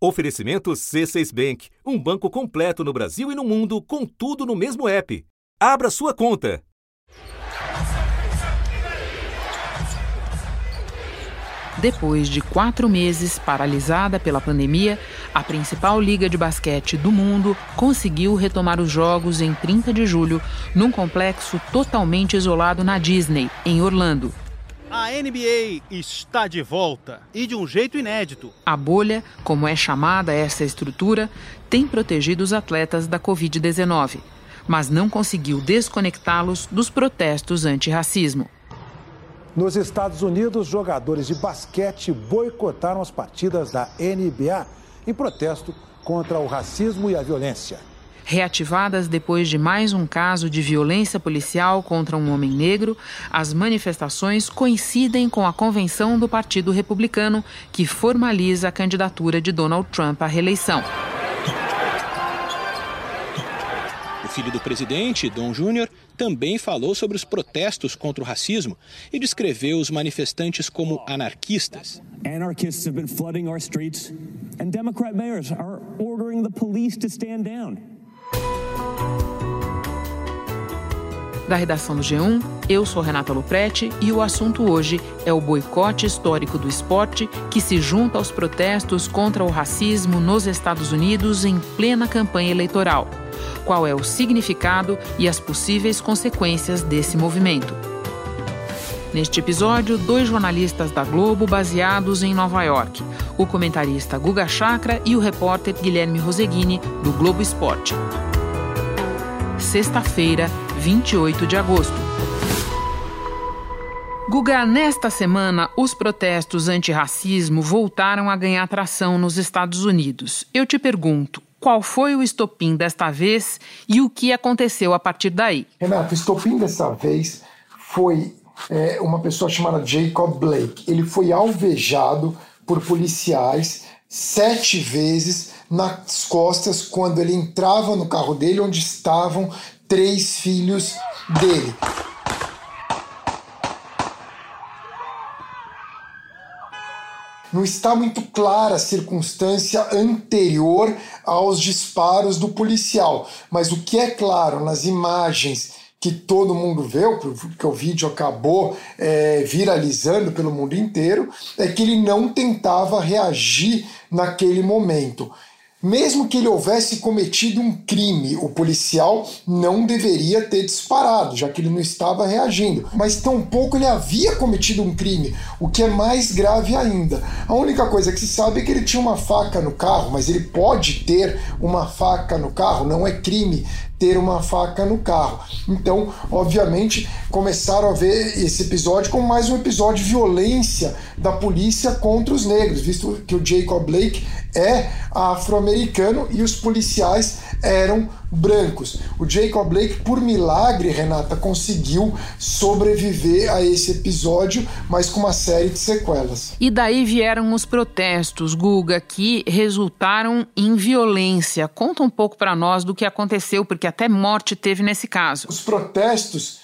Oferecimento C6 Bank, um banco completo no Brasil e no mundo, com tudo no mesmo app. Abra sua conta. Depois de quatro meses paralisada pela pandemia, a principal liga de basquete do mundo conseguiu retomar os jogos em 30 de julho, num complexo totalmente isolado na Disney, em Orlando. A NBA está de volta e de um jeito inédito. A bolha, como é chamada essa estrutura, tem protegido os atletas da Covid-19, mas não conseguiu desconectá-los dos protestos antirracismo. Nos Estados Unidos, jogadores de basquete boicotaram as partidas da NBA em protesto contra o racismo e a violência. Reativadas depois de mais um caso de violência policial contra um homem negro, as manifestações coincidem com a convenção do Partido Republicano, que formaliza a candidatura de Donald Trump à reeleição. O filho do presidente, Dom Júnior, também falou sobre os protestos contra o racismo e descreveu os manifestantes como anarquistas. Anarchists have been flooding our streets and Democrat mayors are ordering the police to stand down. Da redação do G1, eu sou Renata Luprete e o assunto hoje é o boicote histórico do esporte que se junta aos protestos contra o racismo nos Estados Unidos em plena campanha eleitoral qual é o significado e as possíveis consequências desse movimento. Neste episódio, dois jornalistas da Globo baseados em Nova York, o comentarista Guga Chakra e o repórter Guilherme Roseguini, do Globo Esporte. Sexta-feira, 28 de agosto. Guga, nesta semana, os protestos antirracismo voltaram a ganhar atração nos Estados Unidos. Eu te pergunto, qual foi o estopim desta vez e o que aconteceu a partir daí. Renato, o estopim dessa vez foi é, uma pessoa chamada Jacob Blake. Ele foi alvejado por policiais sete vezes nas costas quando ele entrava no carro dele, onde estavam três filhos dele. não está muito clara a circunstância anterior aos disparos do policial, mas o que é claro nas imagens que todo mundo vê, porque o vídeo acabou é, viralizando pelo mundo inteiro, é que ele não tentava reagir naquele momento. Mesmo que ele houvesse cometido um crime, o policial não deveria ter disparado, já que ele não estava reagindo. Mas tampouco ele havia cometido um crime, o que é mais grave ainda. A única coisa que se sabe é que ele tinha uma faca no carro, mas ele pode ter uma faca no carro, não é crime ter uma faca no carro. Então, obviamente, começaram a ver esse episódio como mais um episódio de violência da polícia contra os negros, visto que o Jacob Blake é afro-americano e os policiais eram brancos. O Jacob Blake, por milagre, Renata, conseguiu sobreviver a esse episódio, mas com uma série de sequelas. E daí vieram os protestos, Guga, que resultaram em violência. Conta um pouco para nós do que aconteceu, porque até morte teve nesse caso. Os protestos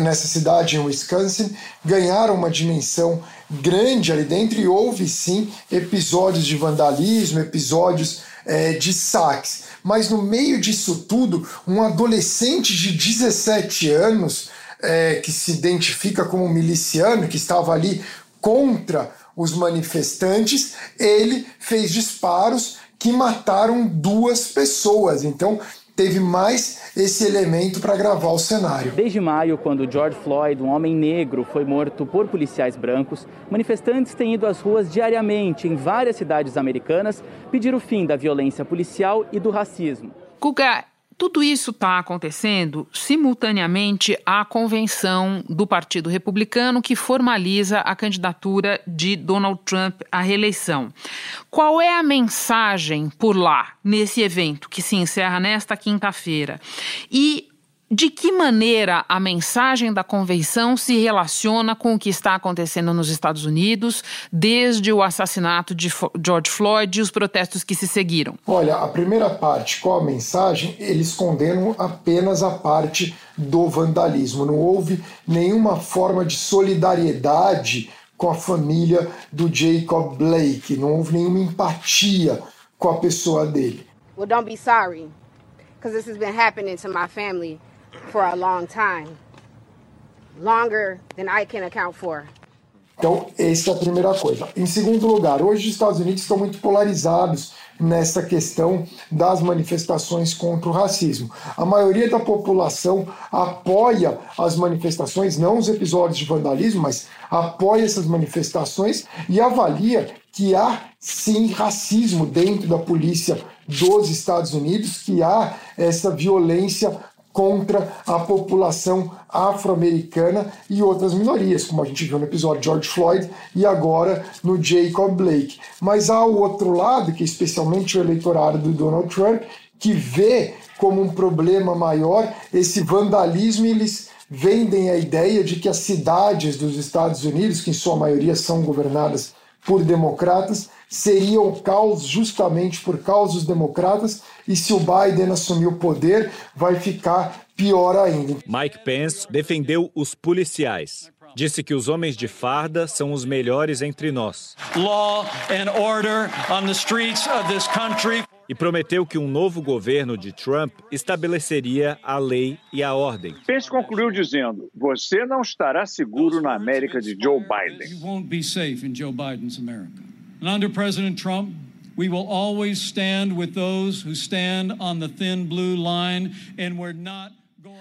nessa cidade em Wisconsin ganharam uma dimensão grande ali dentro e houve sim episódios de vandalismo, episódios é, de saques. Mas no meio disso tudo, um adolescente de 17 anos, é, que se identifica como miliciano, que estava ali contra os manifestantes, ele fez disparos que mataram duas pessoas. Então, teve mais esse elemento para gravar o cenário. Desde maio, quando George Floyd, um homem negro, foi morto por policiais brancos, manifestantes têm ido às ruas diariamente em várias cidades americanas pedir o fim da violência policial e do racismo. Kuka, tudo isso está acontecendo simultaneamente à convenção do Partido Republicano que formaliza a candidatura de Donald Trump à reeleição. Qual é a mensagem por lá, nesse evento que se encerra nesta quinta-feira? E de que maneira a mensagem da convenção se relaciona com o que está acontecendo nos Estados Unidos, desde o assassinato de George Floyd e os protestos que se seguiram? Olha, a primeira parte, qual a mensagem? Eles condenam apenas a parte do vandalismo. Não houve nenhuma forma de solidariedade com a família do Jacob Blake, não houve nenhuma empatia com a pessoa dele. Well, don't be sorry, because this has been happening to my family for a long time, longer than I can account for. Então, essa é a primeira coisa. Em segundo lugar, hoje os Estados Unidos estão muito polarizados nessa questão das manifestações contra o racismo. A maioria da população apoia as manifestações, não os episódios de vandalismo, mas apoia essas manifestações e avalia que há sim racismo dentro da polícia dos Estados Unidos, que há essa violência contra a população afro-americana e outras minorias, como a gente viu no episódio George Floyd e agora no Jacob Blake. Mas há o outro lado, que é especialmente o eleitorado do Donald Trump, que vê como um problema maior esse vandalismo e eles vendem a ideia de que as cidades dos Estados Unidos, que em sua maioria são governadas por democratas, seriam caos justamente por causa dos democratas, e se o Biden assumir o poder, vai ficar pior ainda. Mike Pence defendeu os policiais. Disse que os homens de farda são os melhores entre nós. Law and order on the streets of this country. E prometeu que um novo governo de Trump estabeleceria a lei e a ordem. Pence concluiu dizendo: "Você não estará seguro na América de Joe Biden." You won't be safe in Joe Biden's America. And under President Trump, we will always stand with those who stand on the thin blue line and we're not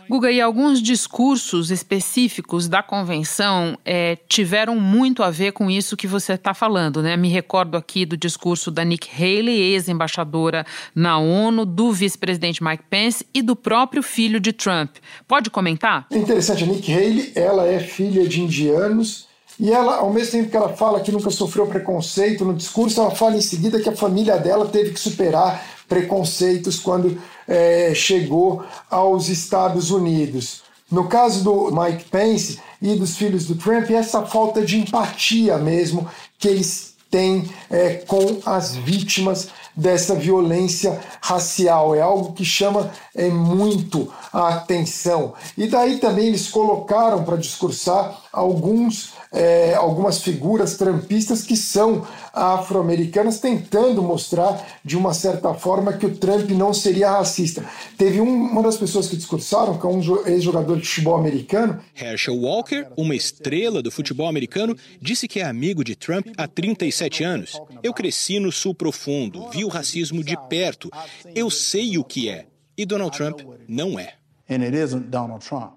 Guga, e alguns discursos específicos da convenção é, tiveram muito a ver com isso que você está falando, né? Me recordo aqui do discurso da Nick Haley, ex-embaixadora na ONU, do vice-presidente Mike Pence e do próprio filho de Trump. Pode comentar? É interessante, a Nick Haley, ela é filha de indianos e ela, ao mesmo tempo que ela fala que nunca sofreu preconceito no discurso, ela fala em seguida que a família dela teve que superar preconceitos quando é, chegou aos Estados Unidos. No caso do Mike Pence e dos filhos do Trump, essa falta de empatia mesmo que eles têm é, com as vítimas dessa violência racial. É algo que chama é, muito a atenção. E daí também eles colocaram para discursar alguns é, algumas figuras trampistas que são afro-americanas, tentando mostrar de uma certa forma que o Trump não seria racista. Teve um, uma das pessoas que discursaram, que é um ex-jogador de futebol americano. Herschel Walker, uma estrela do futebol americano, disse que é amigo de Trump há 37 anos. Eu cresci no Sul Profundo, vi o racismo de perto. Eu sei o que é. E Donald Trump não é.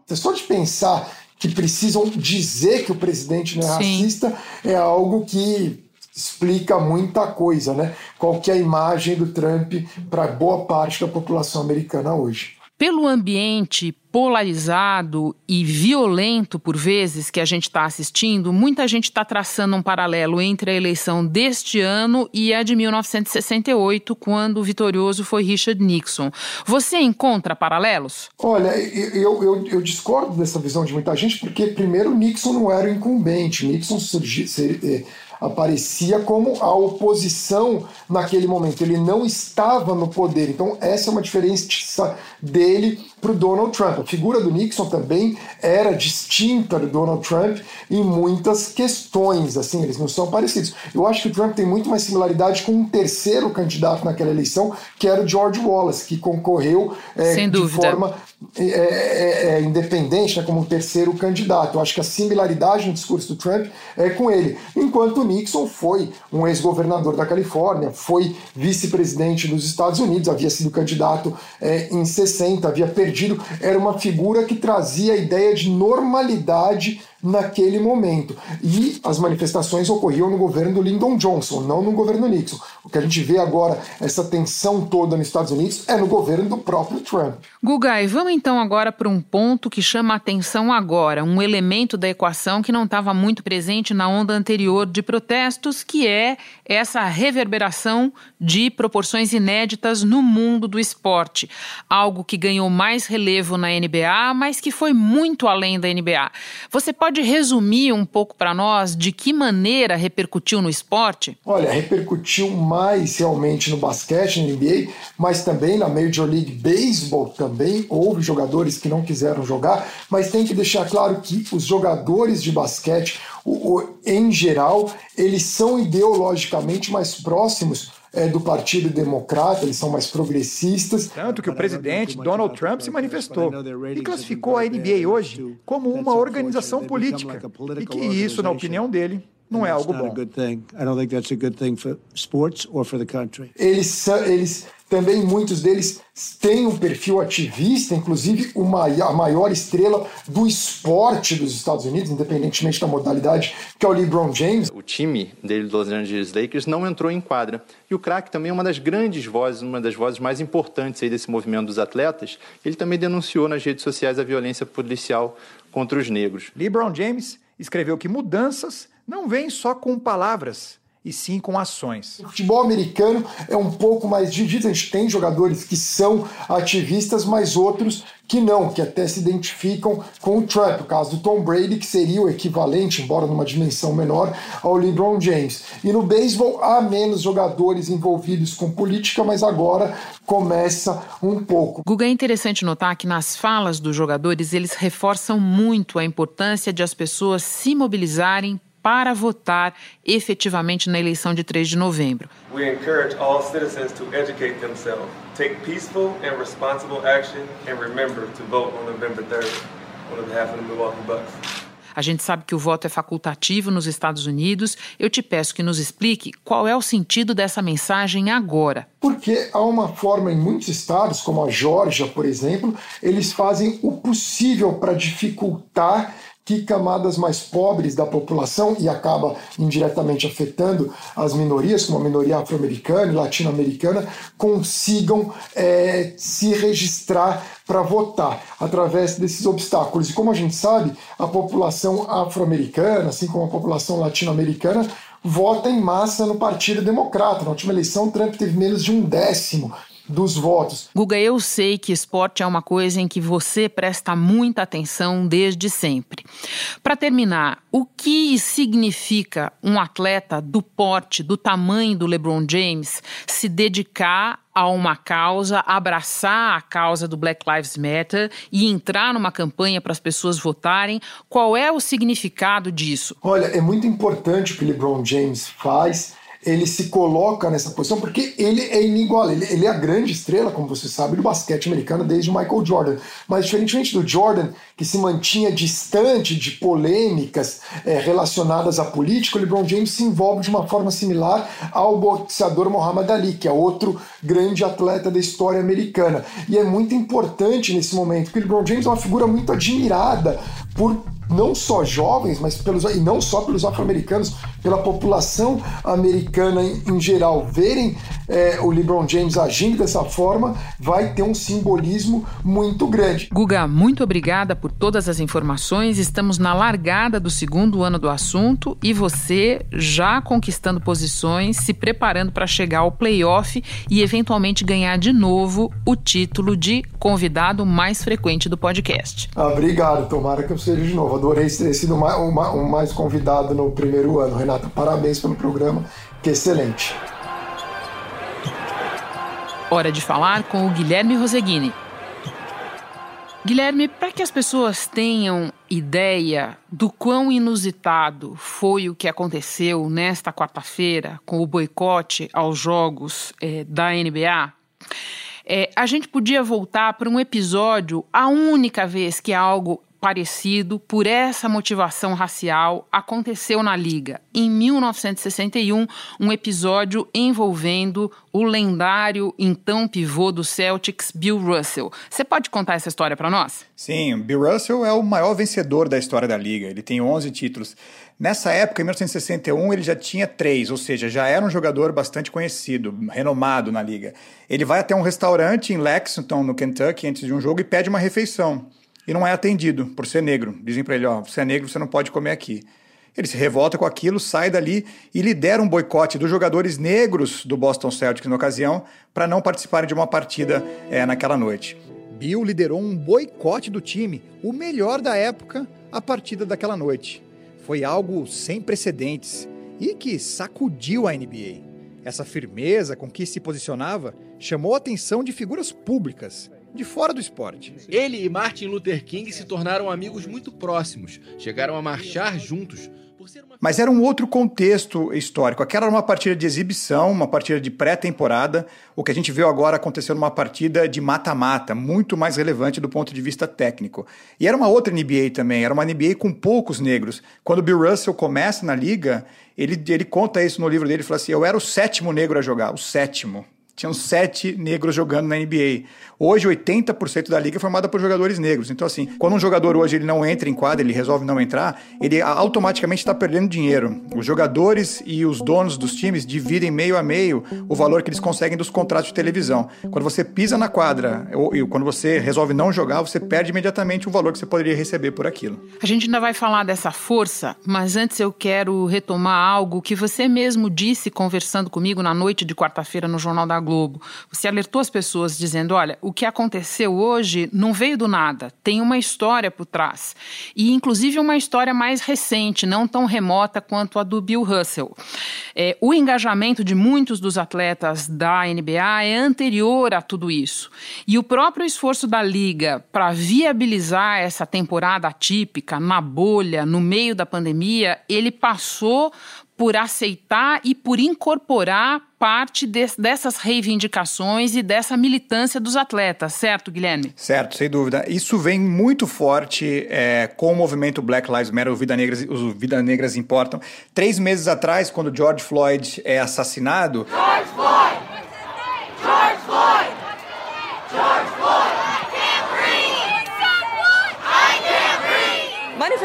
É só de pensar que precisam dizer que o presidente não é Sim. racista é algo que explica muita coisa, né? Qual que é a imagem do Trump para boa parte da população americana hoje. Pelo ambiente polarizado e violento, por vezes, que a gente está assistindo, muita gente está traçando um paralelo entre a eleição deste ano e a de 1968, quando o vitorioso foi Richard Nixon. Você encontra paralelos? Olha, eu, eu, eu discordo dessa visão de muita gente, porque, primeiro, Nixon não era incumbente. Nixon surgiu, aparecia como a oposição naquele momento. Ele não estava no poder. Então, essa é uma diferença dele para o Donald Trump. A figura do Nixon também era distinta do Donald Trump em muitas questões, assim, eles não são parecidos. Eu acho que o Trump tem muito mais similaridade com um terceiro candidato naquela eleição, que era o George Wallace, que concorreu é, de forma é, é, é, independente, né, como terceiro candidato. Eu acho que a similaridade no discurso do Trump é com ele. Enquanto Nixon foi um ex-governador da Califórnia, foi vice-presidente dos Estados Unidos, havia sido candidato é, em 60, havia perdido, era uma figura que trazia a ideia de normalidade naquele momento. E as manifestações ocorriam no governo do Lyndon Johnson, não no governo Nixon. O que a gente vê agora, essa tensão toda nos Estados Unidos, é no governo do próprio Trump. Gugai, vamos então agora para um ponto que chama a atenção agora, um elemento da equação que não estava muito presente na onda anterior de protestos, que é essa reverberação de proporções inéditas no mundo do esporte. Algo que ganhou mais relevo na NBA, mas que foi muito além da NBA. Você pode pode resumir um pouco para nós de que maneira repercutiu no esporte? Olha, repercutiu mais realmente no basquete, na NBA, mas também na Major League Baseball também houve jogadores que não quiseram jogar, mas tem que deixar claro que os jogadores de basquete, em geral, eles são ideologicamente mais próximos é, do Partido Democrata, eles são mais progressistas. Tanto que o presidente Donald Trump se manifestou e classificou a NBA hoje como uma organização política e que isso, na opinião dele, não é algo bom. Eles, eles também muitos deles têm um perfil ativista, inclusive uma, a maior estrela do esporte dos Estados Unidos, independentemente da modalidade, que é o LeBron James. O time dele, Los Angeles Lakers, não entrou em quadra. E o craque também é uma das grandes vozes, uma das vozes mais importantes aí desse movimento dos atletas. Ele também denunciou nas redes sociais a violência policial contra os negros. LeBron James escreveu que mudanças não vêm só com palavras, e sim com ações. O futebol americano é um pouco mais dividido. A gente tem jogadores que são ativistas, mas outros que não, que até se identificam com o Trump. O caso do Tom Brady, que seria o equivalente, embora numa dimensão menor, ao LeBron James. E no beisebol há menos jogadores envolvidos com política, mas agora começa um pouco. Guga, é interessante notar que nas falas dos jogadores eles reforçam muito a importância de as pessoas se mobilizarem para votar efetivamente na eleição de 3 de novembro. We encourage all citizens to educate themselves, take peaceful and responsible action and remember to vote on November 3rd on behalf of the Milwaukee Bucks. A gente sabe que o voto é facultativo nos Estados Unidos. Eu te peço que nos explique qual é o sentido dessa mensagem agora. Porque há uma forma em muitos estados, como a Geórgia, por exemplo, eles fazem o possível para dificultar que camadas mais pobres da população e acaba indiretamente afetando as minorias, como a minoria afro-americana e latino-americana, consigam é, se registrar para votar através desses obstáculos. E como a gente sabe, a população afro-americana, assim como a população latino-americana, vota em massa no Partido Democrata. Na última eleição, Trump teve menos de um décimo dos votos. Guga, eu sei que esporte é uma coisa em que você presta muita atenção desde sempre. Para terminar, o que significa um atleta do porte, do tamanho do LeBron James, se dedicar a uma causa, abraçar a causa do Black Lives Matter e entrar numa campanha para as pessoas votarem. Qual é o significado disso? Olha, é muito importante o que LeBron James faz ele se coloca nessa posição porque ele é inigualável. Ele, ele, é a grande estrela, como você sabe, do basquete americano desde Michael Jordan. Mas, diferentemente do Jordan, que se mantinha distante de polêmicas é, relacionadas à política, o LeBron James se envolve de uma forma similar ao boxeador Muhammad Ali, que é outro grande atleta da história americana. E é muito importante nesse momento, porque o LeBron James é uma figura muito admirada por não só jovens, mas pelos, e não só pelos afro-americanos, pela população americana em, em geral, verem é, o LeBron James agindo dessa forma, vai ter um simbolismo muito grande. Guga, muito obrigada por todas as informações. Estamos na largada do segundo ano do assunto e você já conquistando posições, se preparando para chegar ao playoff e eventualmente ganhar de novo o título de convidado mais frequente do podcast. Ah, obrigado, tomara que eu seja de novo adorei ter sido o mais convidado no primeiro ano. Renata, parabéns pelo programa, que é excelente. Hora de falar com o Guilherme Roseguini. Guilherme, para que as pessoas tenham ideia do quão inusitado foi o que aconteceu nesta quarta-feira com o boicote aos jogos é, da NBA, é, a gente podia voltar para um episódio, a única vez que algo parecido por essa motivação racial aconteceu na Liga. Em 1961, um episódio envolvendo o lendário então pivô do Celtics, Bill Russell. Você pode contar essa história para nós? Sim, Bill Russell é o maior vencedor da história da Liga. Ele tem 11 títulos. Nessa época, em 1961, ele já tinha três, ou seja, já era um jogador bastante conhecido, renomado na liga. Ele vai até um restaurante em Lexington, no Kentucky, antes de um jogo e pede uma refeição e não é atendido por ser negro. Dizem para ele: ó, você é negro, você não pode comer aqui. Ele se revolta com aquilo, sai dali e lidera um boicote dos jogadores negros do Boston Celtics na ocasião para não participarem de uma partida é, naquela noite. Bill liderou um boicote do time, o melhor da época, a partida daquela noite. Foi algo sem precedentes e que sacudiu a NBA. Essa firmeza com que se posicionava chamou a atenção de figuras públicas, de fora do esporte. Ele e Martin Luther King se tornaram amigos muito próximos, chegaram a marchar juntos. Mas era um outro contexto histórico. Aquela era uma partida de exibição, uma partida de pré-temporada. O que a gente viu agora aconteceu numa partida de mata-mata, muito mais relevante do ponto de vista técnico. E era uma outra NBA também, era uma NBA com poucos negros. Quando o Bill Russell começa na liga, ele, ele conta isso no livro dele, ele fala assim, eu era o sétimo negro a jogar, o sétimo. Tinham sete negros jogando na NBA. Hoje, 80% da liga é formada por jogadores negros. Então, assim, quando um jogador hoje ele não entra em quadra, ele resolve não entrar, ele automaticamente está perdendo dinheiro. Os jogadores e os donos dos times dividem meio a meio o valor que eles conseguem dos contratos de televisão. Quando você pisa na quadra ou, quando você resolve não jogar, você perde imediatamente o valor que você poderia receber por aquilo. A gente ainda vai falar dessa força, mas antes eu quero retomar algo que você mesmo disse conversando comigo na noite de quarta-feira no Jornal da Globo. Você alertou as pessoas dizendo: olha, o que aconteceu hoje não veio do nada, tem uma história por trás. E, inclusive, uma história mais recente, não tão remota quanto a do Bill Russell. É, o engajamento de muitos dos atletas da NBA é anterior a tudo isso. E o próprio esforço da Liga para viabilizar essa temporada atípica, na bolha, no meio da pandemia, ele passou por aceitar e por incorporar parte de, dessas reivindicações e dessa militância dos atletas, certo, Guilherme? Certo, sem dúvida. Isso vem muito forte é, com o movimento Black Lives Matter, o Vida Negras, os Vida Negras Importam. Três meses atrás, quando George Floyd é assassinado. George Floyd! George Floyd! George Floyd!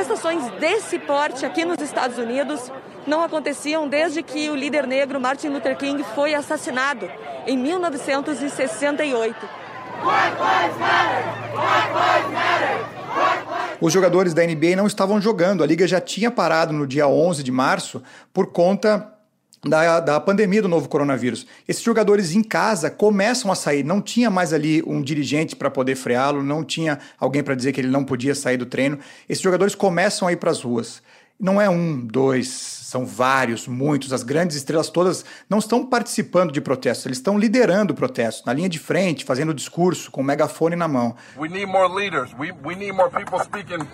Manifestações desse porte aqui nos Estados Unidos não aconteciam desde que o líder negro Martin Luther King foi assassinado em 1968. Os jogadores da NBA não estavam jogando, a liga já tinha parado no dia 11 de março por conta da, da pandemia do novo coronavírus. Esses jogadores em casa começam a sair, não tinha mais ali um dirigente para poder freá-lo, não tinha alguém para dizer que ele não podia sair do treino. Esses jogadores começam a ir para as ruas. Não é um, dois, são vários, muitos. As grandes estrelas todas não estão participando de protestos, eles estão liderando protestos, na linha de frente, fazendo discurso, com o megafone na mão. We need more leaders. We, we need more people speaking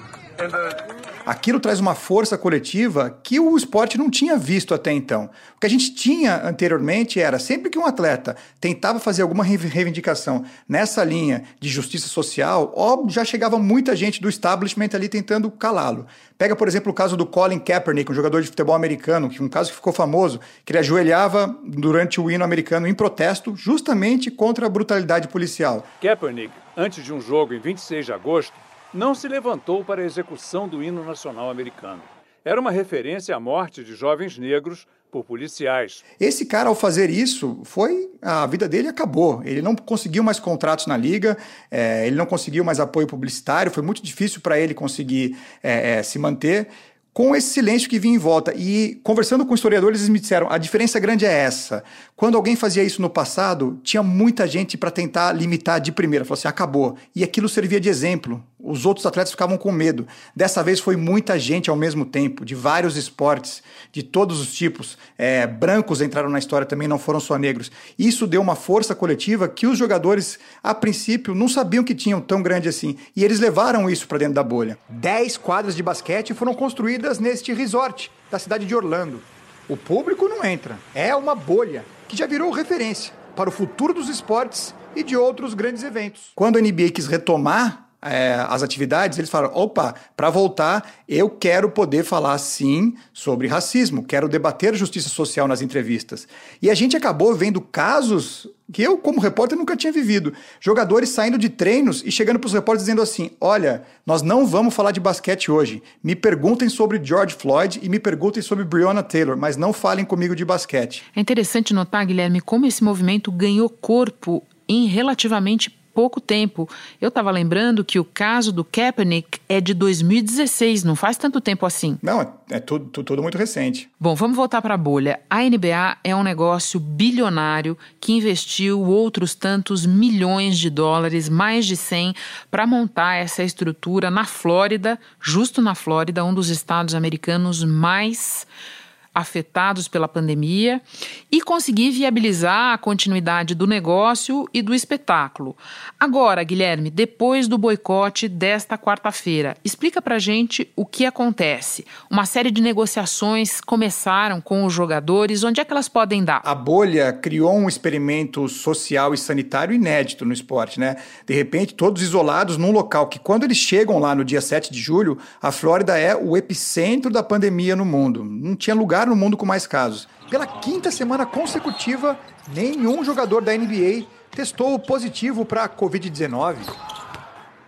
Aquilo traz uma força coletiva que o esporte não tinha visto até então. O que a gente tinha anteriormente era sempre que um atleta tentava fazer alguma reivindicação nessa linha de justiça social, ó, já chegava muita gente do establishment ali tentando calá-lo. Pega, por exemplo, o caso do Colin Kaepernick, um jogador de futebol americano, que um caso que ficou famoso, que ele ajoelhava durante o hino americano em protesto justamente contra a brutalidade policial. Kaepernick, antes de um jogo em 26 de agosto, não se levantou para a execução do hino nacional americano. Era uma referência à morte de jovens negros por policiais. Esse cara, ao fazer isso, foi a vida dele acabou. Ele não conseguiu mais contratos na liga, é, ele não conseguiu mais apoio publicitário, foi muito difícil para ele conseguir é, é, se manter com esse silêncio que vinha em volta. E conversando com historiadores, eles me disseram: a diferença grande é essa. Quando alguém fazia isso no passado, tinha muita gente para tentar limitar de primeira. Falou assim: acabou. E aquilo servia de exemplo. Os outros atletas ficavam com medo. Dessa vez foi muita gente ao mesmo tempo, de vários esportes, de todos os tipos. É, brancos entraram na história também, não foram só negros. Isso deu uma força coletiva que os jogadores, a princípio, não sabiam que tinham tão grande assim. E eles levaram isso para dentro da bolha. Dez quadras de basquete foram construídas neste resort da cidade de Orlando. O público não entra. É uma bolha que já virou referência para o futuro dos esportes e de outros grandes eventos. Quando a NBA quis retomar é, as atividades, eles falaram: opa, para voltar, eu quero poder falar sim sobre racismo, quero debater justiça social nas entrevistas. E a gente acabou vendo casos que eu, como repórter, nunca tinha vivido. Jogadores saindo de treinos e chegando para os repórteres dizendo assim: olha, nós não vamos falar de basquete hoje. Me perguntem sobre George Floyd e me perguntem sobre Breonna Taylor, mas não falem comigo de basquete. É interessante notar, Guilherme, como esse movimento ganhou corpo em relativamente pouco tempo. Eu estava lembrando que o caso do Kaepernick é de 2016, não faz tanto tempo assim. Não, é, é tudo, tudo, tudo muito recente. Bom, vamos voltar para a bolha. A NBA é um negócio bilionário que investiu outros tantos milhões de dólares, mais de 100, para montar essa estrutura na Flórida, justo na Flórida, um dos estados americanos mais afetados pela pandemia e conseguir viabilizar a continuidade do negócio e do espetáculo. Agora, Guilherme, depois do boicote desta quarta-feira, explica pra gente o que acontece. Uma série de negociações começaram com os jogadores, onde é que elas podem dar? A bolha criou um experimento social e sanitário inédito no esporte, né? De repente, todos isolados num local que quando eles chegam lá no dia 7 de julho, a Flórida é o epicentro da pandemia no mundo. Não tinha lugar no mundo com mais casos. Pela quinta semana consecutiva, nenhum jogador da NBA testou positivo para a Covid-19.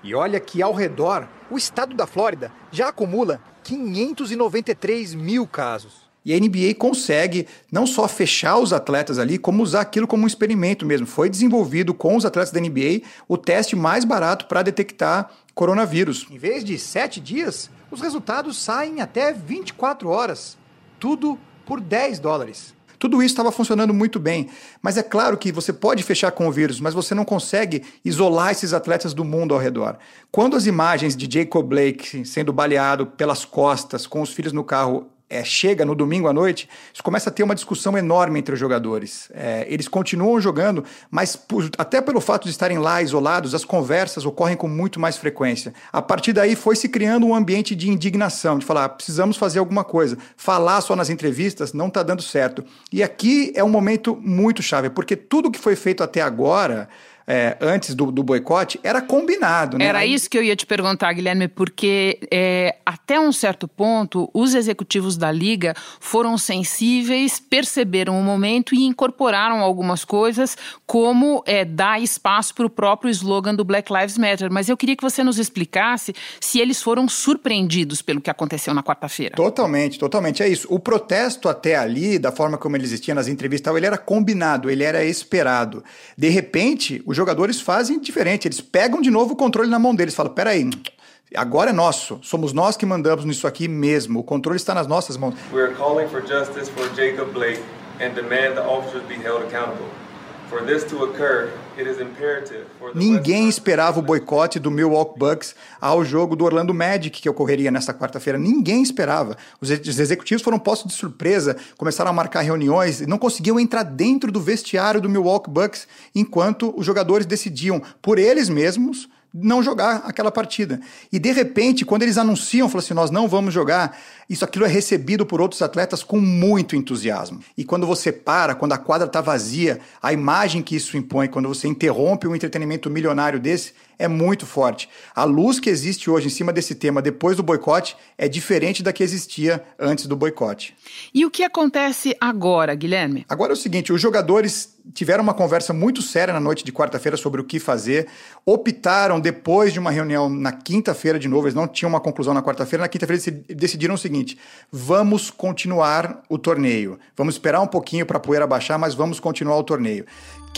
E olha que ao redor, o estado da Flórida já acumula 593 mil casos. E a NBA consegue não só fechar os atletas ali, como usar aquilo como um experimento mesmo. Foi desenvolvido com os atletas da NBA o teste mais barato para detectar coronavírus. Em vez de sete dias, os resultados saem até 24 horas tudo por 10 dólares. Tudo isso estava funcionando muito bem, mas é claro que você pode fechar com o vírus, mas você não consegue isolar esses atletas do mundo ao redor. Quando as imagens de Jacob Blake sendo baleado pelas costas, com os filhos no carro, é, chega no domingo à noite, isso começa a ter uma discussão enorme entre os jogadores. É, eles continuam jogando, mas por, até pelo fato de estarem lá isolados, as conversas ocorrem com muito mais frequência. A partir daí foi se criando um ambiente de indignação, de falar, ah, precisamos fazer alguma coisa. Falar só nas entrevistas não está dando certo. E aqui é um momento muito chave, porque tudo que foi feito até agora é, antes do, do boicote, era combinado. Né? Era isso que eu ia te perguntar, Guilherme, porque é, até um certo ponto, os executivos da Liga foram sensíveis, perceberam o momento e incorporaram algumas coisas, como é, dar espaço para o próprio slogan do Black Lives Matter. Mas eu queria que você nos explicasse se eles foram surpreendidos pelo que aconteceu na quarta-feira. Totalmente, totalmente. É isso. O protesto até ali, da forma como ele existia nas entrevistas, ele era combinado, ele era esperado. De repente, o jogadores fazem diferente. Eles pegam de novo o controle na mão deles. Falam: peraí, agora é nosso. Somos nós que mandamos nisso aqui mesmo. O controle está nas nossas mãos. We are calling for justice for Jacob Blake and demand the officers be held accountable. Ninguém esperava o boicote do Milwaukee Bucks ao jogo do Orlando Magic que ocorreria nesta quarta-feira. Ninguém esperava. Os executivos foram postos de surpresa, começaram a marcar reuniões e não conseguiam entrar dentro do vestiário do Milwaukee Bucks enquanto os jogadores decidiam por eles mesmos não jogar aquela partida. E de repente, quando eles anunciam, falam assim, nós não vamos jogar, isso aquilo é recebido por outros atletas com muito entusiasmo. E quando você para, quando a quadra está vazia, a imagem que isso impõe, quando você interrompe um entretenimento milionário desse, é muito forte. A luz que existe hoje em cima desse tema depois do boicote é diferente da que existia antes do boicote. E o que acontece agora, Guilherme? Agora é o seguinte: os jogadores tiveram uma conversa muito séria na noite de quarta-feira sobre o que fazer, optaram depois de uma reunião na quinta-feira de novo, eles não tinham uma conclusão na quarta-feira, na quinta-feira decidiram o seguinte: vamos continuar o torneio. Vamos esperar um pouquinho para a poeira baixar, mas vamos continuar o torneio.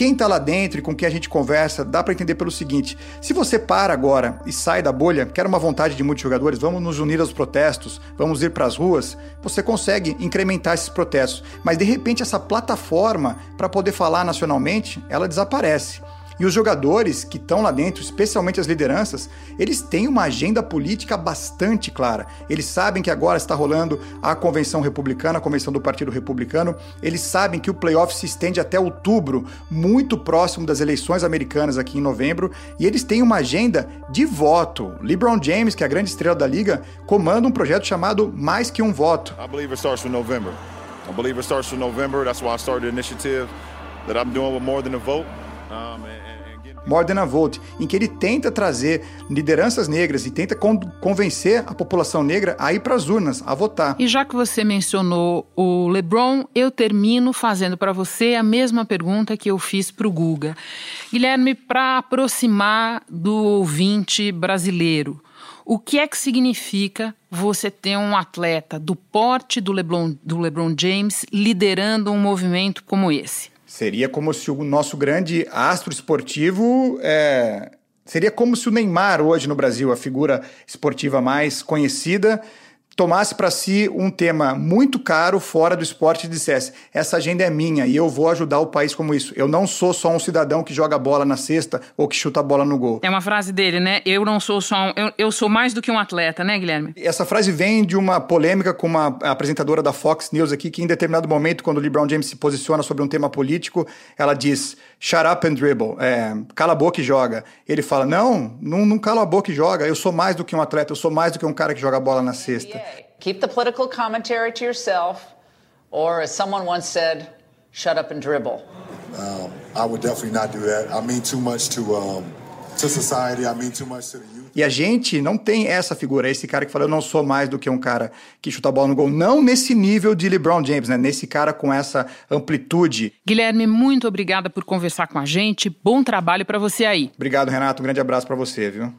Quem está lá dentro e com quem a gente conversa, dá para entender pelo seguinte: se você para agora e sai da bolha, que era uma vontade de muitos jogadores, vamos nos unir aos protestos, vamos ir para as ruas, você consegue incrementar esses protestos. Mas de repente essa plataforma para poder falar nacionalmente, ela desaparece. E os jogadores que estão lá dentro, especialmente as lideranças, eles têm uma agenda política bastante clara. Eles sabem que agora está rolando a convenção republicana, a convenção do Partido Republicano. Eles sabem que o playoff se estende até outubro, muito próximo das eleições americanas aqui em novembro, e eles têm uma agenda de voto. LeBron James, que é a grande estrela da liga, comanda um projeto chamado Mais que um voto. I believe it starts from November. I believe it starts from November. That's why I started the initiative that I'm doing with more than a vote. Um, More Than a Vote, em que ele tenta trazer lideranças negras e tenta con convencer a população negra a ir para as urnas, a votar. E já que você mencionou o LeBron, eu termino fazendo para você a mesma pergunta que eu fiz para o Guga. Guilherme, para aproximar do ouvinte brasileiro, o que é que significa você ter um atleta do porte do LeBron, do LeBron James liderando um movimento como esse? Seria como se o nosso grande astro esportivo é, Seria como se o Neymar, hoje no Brasil, a figura esportiva mais conhecida, tomasse para si um tema muito caro fora do esporte e dissesse: essa agenda é minha e eu vou ajudar o país como isso. Eu não sou só um cidadão que joga bola na cesta ou que chuta a bola no gol. É uma frase dele, né? Eu não sou só um, eu, eu sou mais do que um atleta, né, Guilherme? Essa frase vem de uma polêmica com uma apresentadora da Fox News aqui que em determinado momento quando o LeBron James se posiciona sobre um tema político, ela diz: "Shut up and dribble", é, cala a boca e joga. Ele fala: "Não, não, não cala a boca e joga. Eu sou mais do que um atleta, eu sou mais do que um cara que joga bola na cesta." Yeah. Keep the political commentary to yourself, or as someone once said, shut up and dribble. Um, I would definitely not do that. I mean too much to, um, to society, I mean too much to the youth. E a gente não tem essa figura, esse cara que fala, eu não sou mais do que um cara que chuta a bola no gol. Não nesse nível de LeBron James, né? Nesse cara com essa amplitude. Guilherme, muito obrigada por conversar com a gente. Bom trabalho para você aí. Obrigado, Renato. Um grande abraço para você, viu?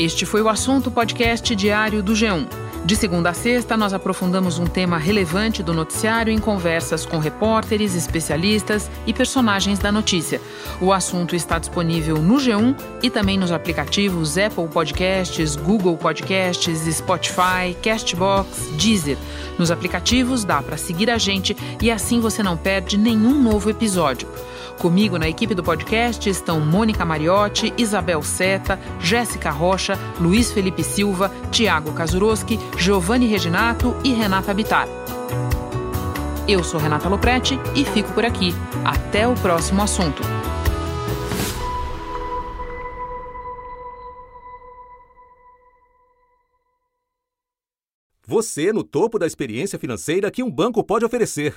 Este foi o assunto podcast diário do G1. De segunda a sexta, nós aprofundamos um tema relevante do noticiário em conversas com repórteres, especialistas e personagens da notícia. O assunto está disponível no G1 e também nos aplicativos Apple Podcasts, Google Podcasts, Spotify, Castbox, Deezer. Nos aplicativos dá para seguir a gente e assim você não perde nenhum novo episódio. Comigo na equipe do podcast estão Mônica Mariotti, Isabel Seta, Jéssica Rocha, Luiz Felipe Silva, Tiago Kazuroski, Giovanni Reginato e Renata Bitar. Eu sou Renata Loprete e fico por aqui. Até o próximo assunto. Você no topo da experiência financeira que um banco pode oferecer.